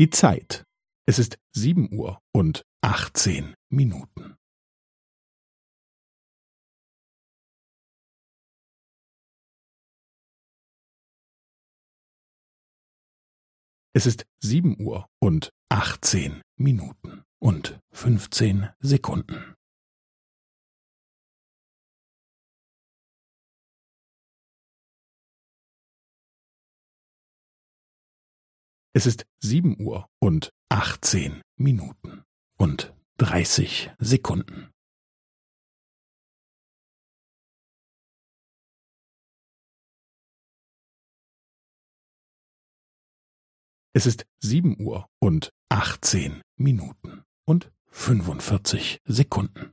Die Zeit. Es ist sieben Uhr und achtzehn Minuten. Es ist sieben Uhr und achtzehn Minuten und fünfzehn Sekunden. Es ist sieben Uhr und achtzehn Minuten und dreißig Sekunden. Es ist sieben Uhr und achtzehn Minuten und fünfundvierzig Sekunden.